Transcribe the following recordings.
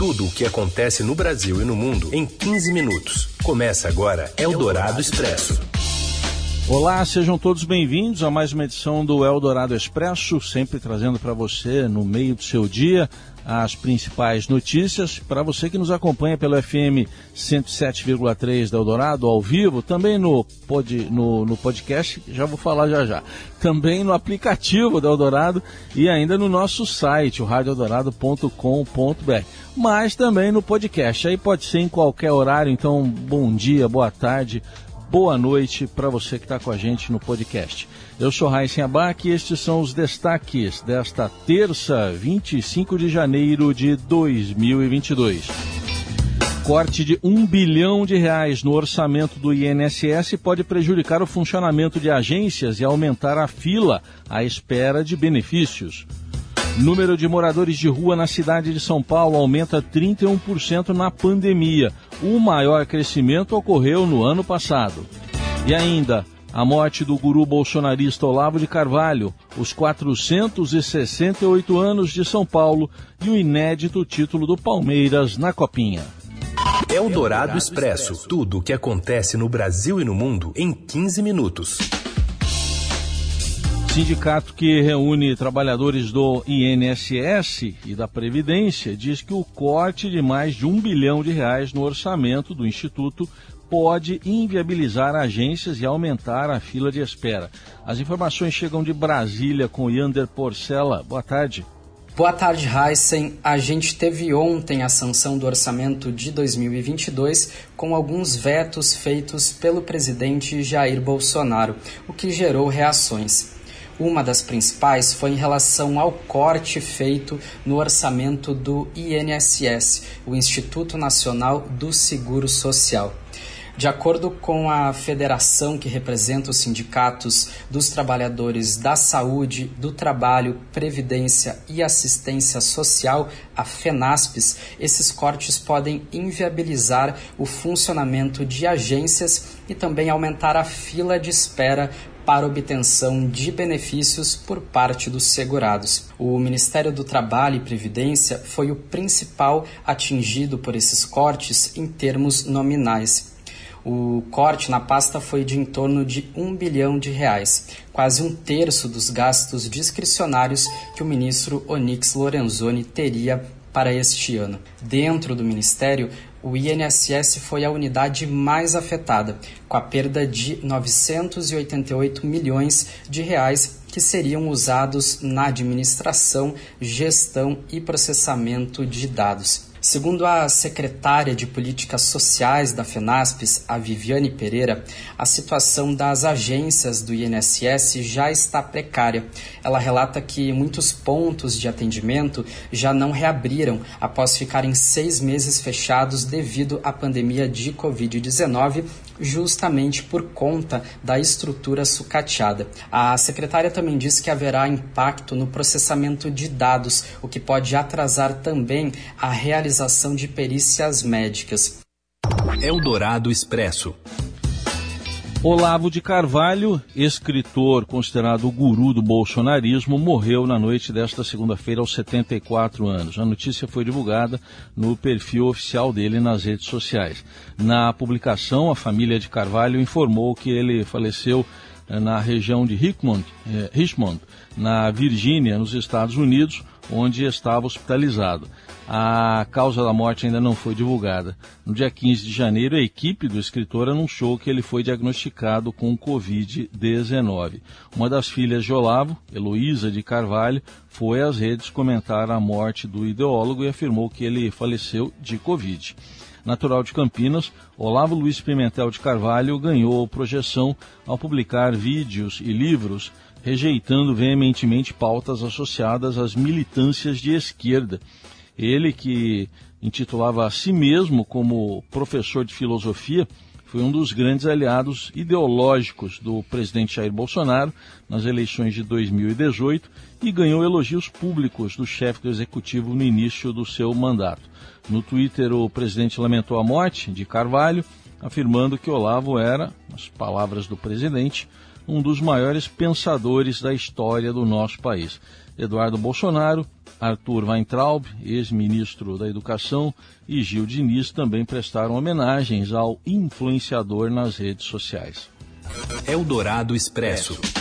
Tudo o que acontece no Brasil e no mundo em 15 minutos. Começa agora Eldorado Expresso. Olá, sejam todos bem-vindos a mais uma edição do Eldorado Expresso, sempre trazendo para você, no meio do seu dia, as principais notícias. Para você que nos acompanha pelo FM 107,3 da Eldorado, ao vivo, também no, pod, no, no podcast, já vou falar já já. Também no aplicativo da Eldorado e ainda no nosso site, o radioeldorado.com.br. Mas também no podcast. Aí pode ser em qualquer horário, então bom dia, boa tarde boa noite para você que está com a gente no podcast. Eu sou Raíssen Abac e estes são os destaques desta terça, 25 de janeiro de 2022. Corte de um bilhão de reais no orçamento do INSS pode prejudicar o funcionamento de agências e aumentar a fila à espera de benefícios. Número de moradores de rua na cidade de São Paulo aumenta 31% na pandemia. O maior crescimento ocorreu no ano passado. E ainda, a morte do guru bolsonarista Olavo de Carvalho, os 468 anos de São Paulo e o inédito título do Palmeiras na Copinha. É o Dourado Expresso. Tudo o que acontece no Brasil e no mundo em 15 minutos. Sindicato que reúne trabalhadores do INSS e da Previdência diz que o corte de mais de um bilhão de reais no orçamento do Instituto pode inviabilizar agências e aumentar a fila de espera. As informações chegam de Brasília com Yander Porcela. Boa tarde. Boa tarde, Heisen. A gente teve ontem a sanção do orçamento de 2022 com alguns vetos feitos pelo presidente Jair Bolsonaro, o que gerou reações. Uma das principais foi em relação ao corte feito no orçamento do INSS, o Instituto Nacional do Seguro Social. De acordo com a federação que representa os sindicatos dos trabalhadores da saúde, do trabalho, previdência e assistência social, a FENASPES, esses cortes podem inviabilizar o funcionamento de agências e também aumentar a fila de espera para obtenção de benefícios por parte dos segurados. O Ministério do Trabalho e Previdência foi o principal atingido por esses cortes em termos nominais. O corte na pasta foi de em torno de um bilhão de reais, quase um terço dos gastos discricionários que o ministro Onyx Lorenzoni teria para este ano. Dentro do Ministério, o INSS foi a unidade mais afetada, com a perda de 988 milhões de reais que seriam usados na administração, gestão e processamento de dados. Segundo a secretária de Políticas Sociais da FENASPES, a Viviane Pereira, a situação das agências do INSS já está precária. Ela relata que muitos pontos de atendimento já não reabriram após ficarem seis meses fechados devido à pandemia de Covid-19 justamente por conta da estrutura sucateada. A secretária também disse que haverá impacto no processamento de dados, o que pode atrasar também a realização de perícias médicas. Eldorado Expresso. Olavo de Carvalho, escritor considerado o guru do bolsonarismo, morreu na noite desta segunda-feira aos 74 anos. A notícia foi divulgada no perfil oficial dele nas redes sociais. Na publicação, a família de Carvalho informou que ele faleceu eh, na região de Richmond, eh, Richmond na Virgínia, nos Estados Unidos, onde estava hospitalizado. A causa da morte ainda não foi divulgada. No dia 15 de janeiro, a equipe do escritor anunciou que ele foi diagnosticado com Covid-19. Uma das filhas de Olavo, Heloísa de Carvalho, foi às redes comentar a morte do ideólogo e afirmou que ele faleceu de Covid. Natural de Campinas, Olavo Luiz Pimentel de Carvalho ganhou projeção ao publicar vídeos e livros rejeitando veementemente pautas associadas às militâncias de esquerda. Ele, que intitulava a si mesmo como professor de filosofia, foi um dos grandes aliados ideológicos do presidente Jair Bolsonaro nas eleições de 2018 e ganhou elogios públicos do chefe do executivo no início do seu mandato. No Twitter, o presidente lamentou a morte de Carvalho, afirmando que Olavo era, nas palavras do presidente, um dos maiores pensadores da história do nosso país. Eduardo Bolsonaro, Arthur Weintraub, ex-ministro da Educação, e Gil Diniz também prestaram homenagens ao influenciador nas redes sociais. Eldorado Expresso.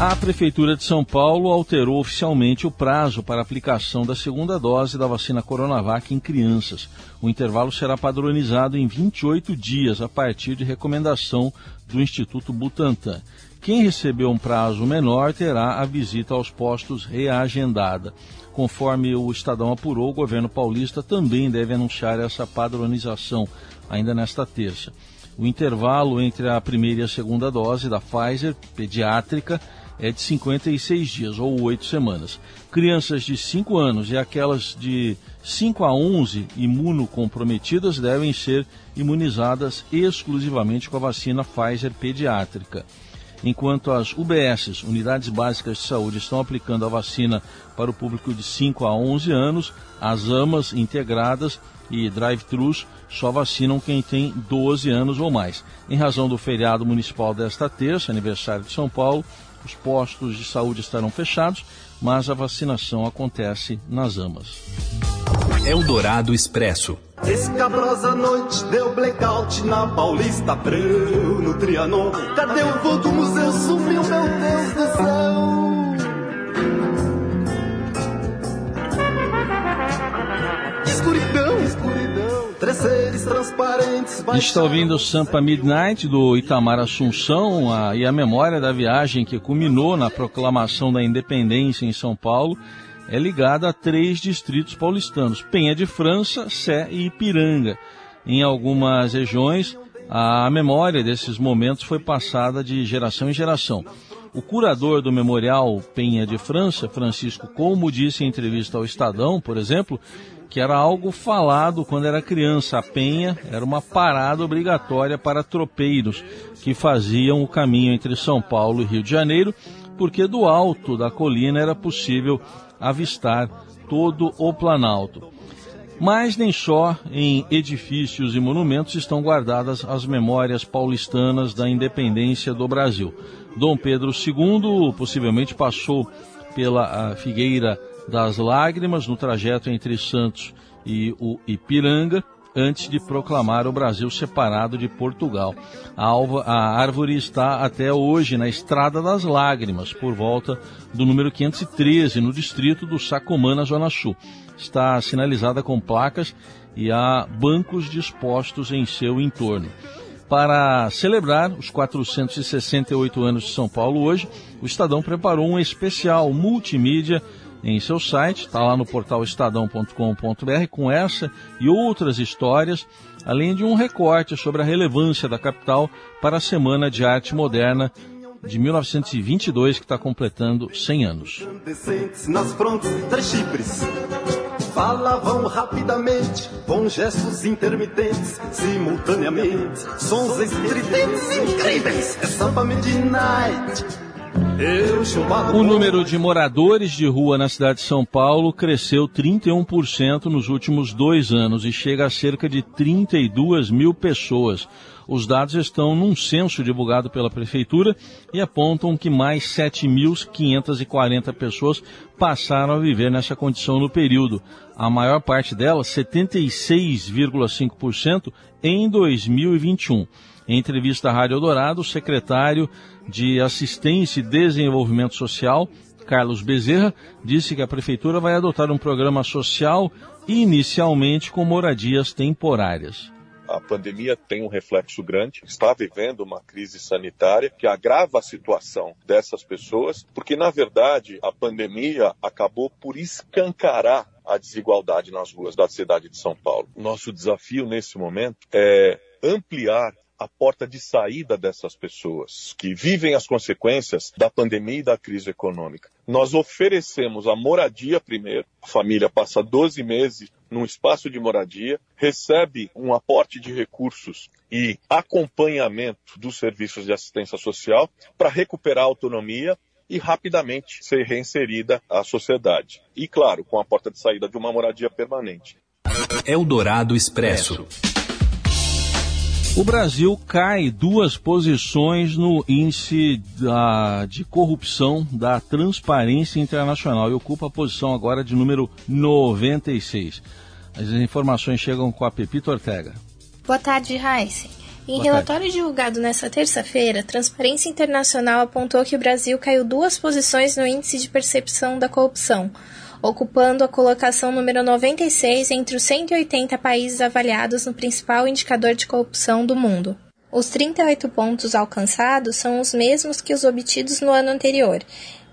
A Prefeitura de São Paulo alterou oficialmente o prazo para aplicação da segunda dose da vacina Coronavac em crianças. O intervalo será padronizado em 28 dias a partir de recomendação do Instituto Butantan. Quem recebeu um prazo menor terá a visita aos postos reagendada. Conforme o Estadão apurou, o governo paulista também deve anunciar essa padronização ainda nesta terça. O intervalo entre a primeira e a segunda dose da Pfizer pediátrica é de 56 dias ou 8 semanas. Crianças de 5 anos e aquelas de 5 a 11 imunocomprometidas devem ser imunizadas exclusivamente com a vacina Pfizer pediátrica. Enquanto as UBSs, Unidades Básicas de Saúde, estão aplicando a vacina para o público de 5 a 11 anos, as AMAs integradas e drive-thrus só vacinam quem tem 12 anos ou mais. Em razão do feriado municipal desta terça, aniversário de São Paulo, os postos de saúde estarão fechados, mas a vacinação acontece nas AMAs. Eldorado Expresso. Escabrosa noite deu blackout na Paulista Abreu, no Trianon. Cadê o voo do museu? Sumiu, meu Deus do céu. Está ouvindo Sampa Midnight do Itamar Assunção a, e a memória da viagem que culminou na proclamação da independência em São Paulo é ligada a três distritos paulistanos: Penha de França, Sé e Ipiranga. Em algumas regiões, a memória desses momentos foi passada de geração em geração. O curador do Memorial Penha de França, Francisco Como, disse em entrevista ao Estadão, por exemplo, que era algo falado quando era criança. A Penha era uma parada obrigatória para tropeiros que faziam o caminho entre São Paulo e Rio de Janeiro, porque do alto da colina era possível avistar todo o Planalto. Mas nem só em edifícios e monumentos estão guardadas as memórias paulistanas da independência do Brasil. Dom Pedro II possivelmente passou pela Figueira das Lágrimas no trajeto entre Santos e o Ipiranga, antes de proclamar o Brasil separado de Portugal. A, alva, a, árvore está até hoje na Estrada das Lágrimas, por volta do número 513, no distrito do Sacomã, na Zona Sul. Está sinalizada com placas e há bancos dispostos em seu entorno. Para celebrar os 468 anos de São Paulo hoje, o Estadão preparou um especial multimídia em seu site, está lá no portal estadão.com.br, com essa e outras histórias, além de um recorte sobre a relevância da capital para a Semana de Arte Moderna de 1922, que está completando 100 anos. Falavam rapidamente, com gestos intermitentes, simultaneamente, sons estridentes incríveis. É samba midnight. O número de moradores de rua na cidade de São Paulo cresceu 31% nos últimos dois anos e chega a cerca de 32 mil pessoas. Os dados estão num censo divulgado pela Prefeitura e apontam que mais 7.540 pessoas passaram a viver nessa condição no período. A maior parte delas, 76,5%, em 2021. Em entrevista à Rádio Eldorado, o secretário de Assistência e Desenvolvimento Social, Carlos Bezerra, disse que a Prefeitura vai adotar um programa social inicialmente com moradias temporárias. A pandemia tem um reflexo grande, está vivendo uma crise sanitária que agrava a situação dessas pessoas, porque na verdade a pandemia acabou por escancarar a desigualdade nas ruas da cidade de São Paulo. Nosso desafio nesse momento é ampliar a porta de saída dessas pessoas que vivem as consequências da pandemia e da crise econômica. Nós oferecemos a moradia primeiro, a família passa 12 meses num espaço de moradia, recebe um aporte de recursos e acompanhamento dos serviços de assistência social para recuperar a autonomia e rapidamente ser reinserida à sociedade. E, claro, com a porta de saída de uma moradia permanente. Eldorado Expresso. O Brasil cai duas posições no índice da, de corrupção da Transparência Internacional e ocupa a posição agora de número 96. As informações chegam com a Pepito Ortega. Boa tarde, Raíssa. Em Boa relatório tarde. divulgado nesta terça-feira, Transparência Internacional apontou que o Brasil caiu duas posições no índice de percepção da corrupção, ocupando a colocação número 96 entre os 180 países avaliados no principal indicador de corrupção do mundo. Os 38 pontos alcançados são os mesmos que os obtidos no ano anterior,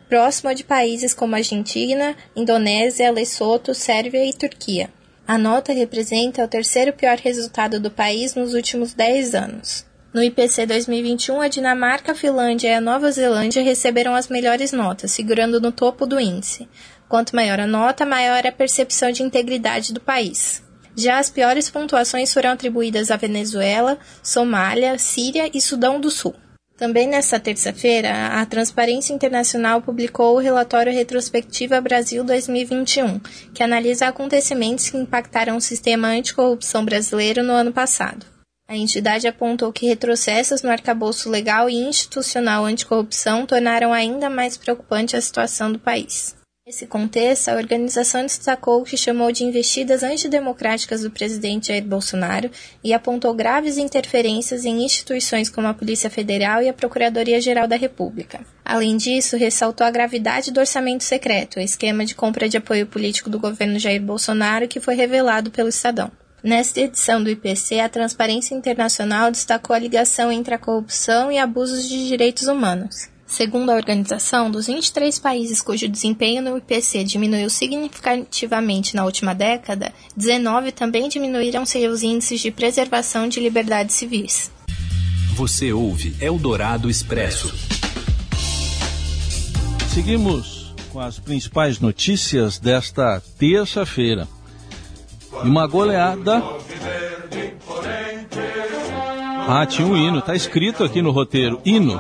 próximo de países como Argentina, Indonésia, Lesoto, Sérvia e Turquia. A nota representa o terceiro pior resultado do país nos últimos 10 anos. No IPC 2021, a Dinamarca, a Finlândia e a Nova Zelândia receberam as melhores notas, figurando no topo do índice. Quanto maior a nota, maior a percepção de integridade do país. Já as piores pontuações foram atribuídas à Venezuela, Somália, Síria e Sudão do Sul. Também nesta terça-feira, a Transparência Internacional publicou o relatório Retrospectiva Brasil 2021, que analisa acontecimentos que impactaram o sistema anticorrupção brasileiro no ano passado. A entidade apontou que retrocessos no arcabouço legal e institucional anticorrupção tornaram ainda mais preocupante a situação do país. Nesse contexto, a organização destacou o que chamou de investidas antidemocráticas do presidente Jair Bolsonaro e apontou graves interferências em instituições como a Polícia Federal e a Procuradoria-Geral da República. Além disso, ressaltou a gravidade do orçamento secreto, esquema de compra de apoio político do governo Jair Bolsonaro que foi revelado pelo Estadão. Nesta edição do IPC, a Transparência Internacional destacou a ligação entre a corrupção e abusos de direitos humanos. Segundo a organização, dos 23 países cujo desempenho no IPC diminuiu significativamente na última década, 19 também diminuíram seus índices de preservação de liberdades civis. Você ouve Eldorado Expresso. Seguimos com as principais notícias desta terça-feira. Uma goleada. Ah, tinha um hino, tá escrito aqui no roteiro: hino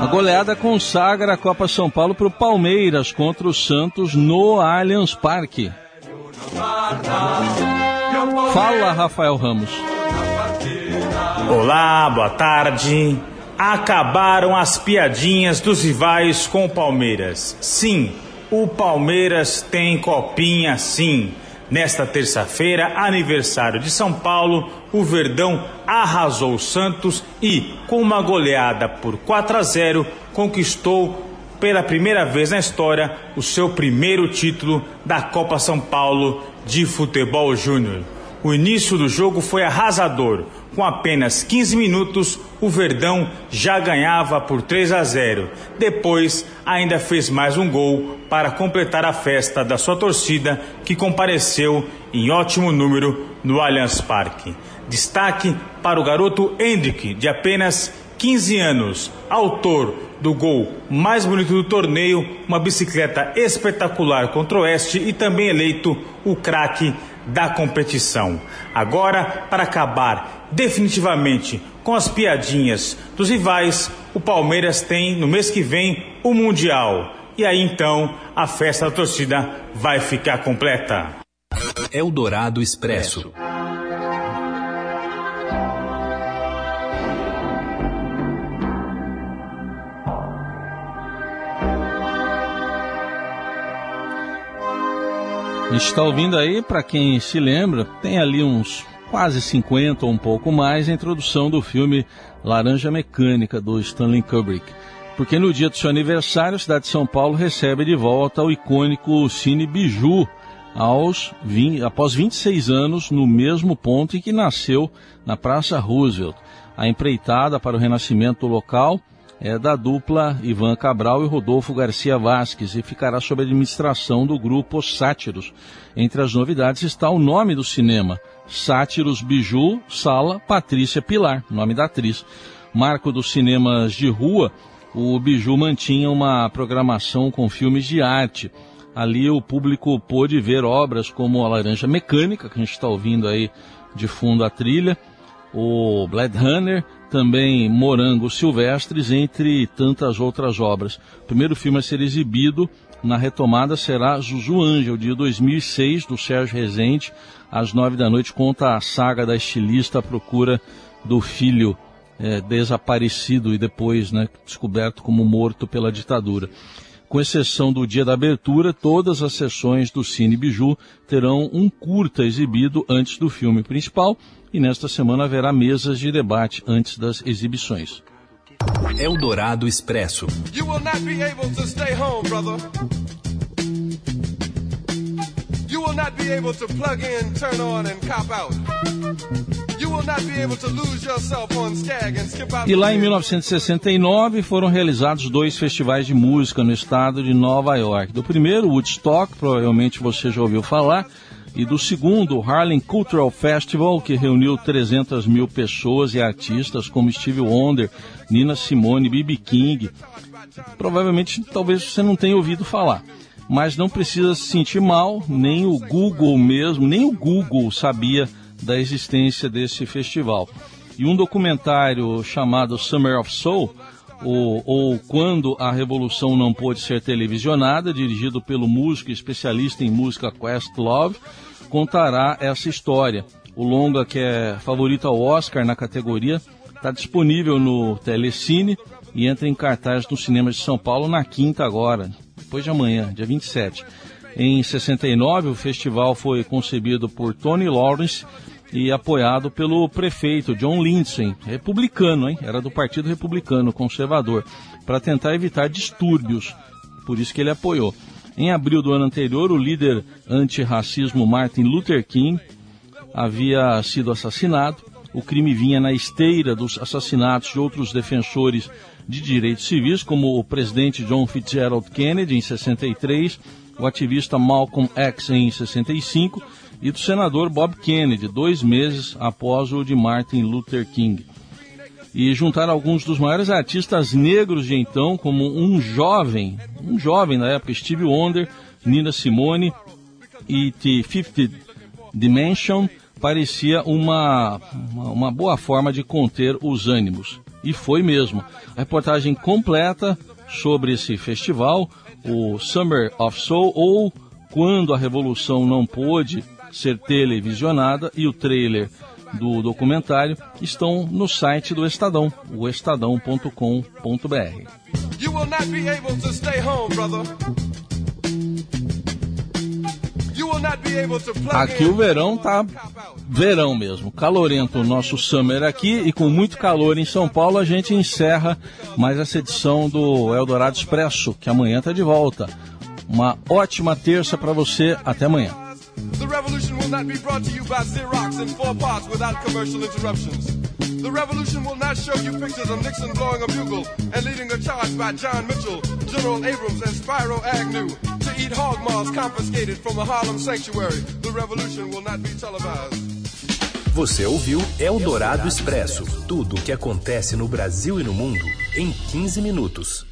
a goleada consagra a Copa São Paulo para o Palmeiras contra o Santos no Allianz Parque. Fala, Rafael Ramos. Olá, boa tarde. Acabaram as piadinhas dos rivais com o Palmeiras. Sim, o Palmeiras tem copinha, sim. Nesta terça-feira, aniversário de São Paulo, o Verdão arrasou o Santos e, com uma goleada por 4 a 0, conquistou pela primeira vez na história o seu primeiro título da Copa São Paulo de Futebol Júnior. O início do jogo foi arrasador. Com apenas 15 minutos, o Verdão já ganhava por 3 a 0. Depois, ainda fez mais um gol para completar a festa da sua torcida, que compareceu em ótimo número no Allianz Parque. Destaque para o garoto Hendrick, de apenas 15 anos, autor do gol mais bonito do torneio, uma bicicleta espetacular contra o Oeste e também eleito o craque da competição. Agora, para acabar definitivamente com as piadinhas dos rivais, o Palmeiras tem no mês que vem o Mundial. E aí então a festa da torcida vai ficar completa. Eldorado Expresso. Está ouvindo aí, para quem se lembra, tem ali uns quase 50 ou um pouco mais a introdução do filme Laranja Mecânica do Stanley Kubrick. Porque no dia do seu aniversário, a cidade de São Paulo recebe de volta o icônico Cine Biju, aos 20, após 26 anos, no mesmo ponto em que nasceu, na Praça Roosevelt. A empreitada para o renascimento do local é da dupla Ivan Cabral e Rodolfo Garcia Vasques e ficará sob administração do grupo Sátiros. Entre as novidades está o nome do cinema, Sátiros Biju Sala Patrícia Pilar, nome da atriz. Marco dos cinemas de rua, o Biju mantinha uma programação com filmes de arte. Ali o público pôde ver obras como A Laranja Mecânica, que a gente está ouvindo aí de fundo a trilha, o Blade Runner, também Morangos Silvestres, entre tantas outras obras. O primeiro filme a ser exibido na retomada será Zuzu Angel, de 2006, do Sérgio Rezende, às nove da noite, conta a saga da estilista à procura do filho é, desaparecido e depois né, descoberto como morto pela ditadura. Com exceção do dia da abertura, todas as sessões do Cine Biju terão um curta exibido antes do filme principal e nesta semana haverá mesas de debate antes das exibições. Eldorado Expresso. You will not be able to stay home, brother. You will not be able to plug in, turn on and cop out. E lá em 1969 foram realizados dois festivais de música no estado de Nova York. Do primeiro, Woodstock, provavelmente você já ouviu falar, e do segundo, Harlem Cultural Festival, que reuniu 300 mil pessoas e artistas como Steve Wonder, Nina Simone, B.B. King. Provavelmente, talvez você não tenha ouvido falar. Mas não precisa se sentir mal, nem o Google mesmo, nem o Google sabia da existência desse festival. E um documentário chamado Summer of Soul, ou, ou, Quando a Revolução Não Pôde Ser Televisionada, dirigido pelo músico especialista em música Questlove, contará essa história. O longa, que é favorito ao Oscar na categoria, está disponível no Telecine e entra em cartaz nos cinemas de São Paulo na quinta agora, depois de amanhã, dia 27. Em 69, o festival foi concebido por Tony Lawrence e apoiado pelo prefeito John Lindsay, republicano, hein? Era do Partido Republicano Conservador, para tentar evitar distúrbios. Por isso que ele apoiou. Em abril do ano anterior, o líder antirracismo Martin Luther King havia sido assassinado. O crime vinha na esteira dos assassinatos de outros defensores de direitos civis, como o presidente John Fitzgerald Kennedy em 63, o ativista Malcolm X em 65 e do senador Bob Kennedy, dois meses após o de Martin Luther King. E juntar alguns dos maiores artistas negros de então, como um jovem, um jovem na época, Steve Wonder, Nina Simone e The Fifth Dimension, parecia uma, uma boa forma de conter os ânimos. E foi mesmo. A reportagem completa sobre esse festival, o Summer of Soul, ou Quando a Revolução Não Pôde ser televisionada e o trailer do documentário estão no site do Estadão, o estadão.com.br. Aqui o verão tá verão mesmo, calorento o nosso summer aqui e com muito calor em São Paulo a gente encerra mais essa edição do Eldorado Expresso, que amanhã tá de volta. Uma ótima terça para você, até amanhã. The revolution will not be brought to you by Xerox in four parts without commercial interruptions. The revolution will not show you pictures of Nixon blowing a bugle and leading a charge by John Mitchell, General Abrams, and Spyro Agnew to eat hog maws confiscated from a Harlem sanctuary. The revolution will not be televised. Você ouviu Eldorado Expresso tudo o que acontece no Brasil e no mundo em 15 minutos.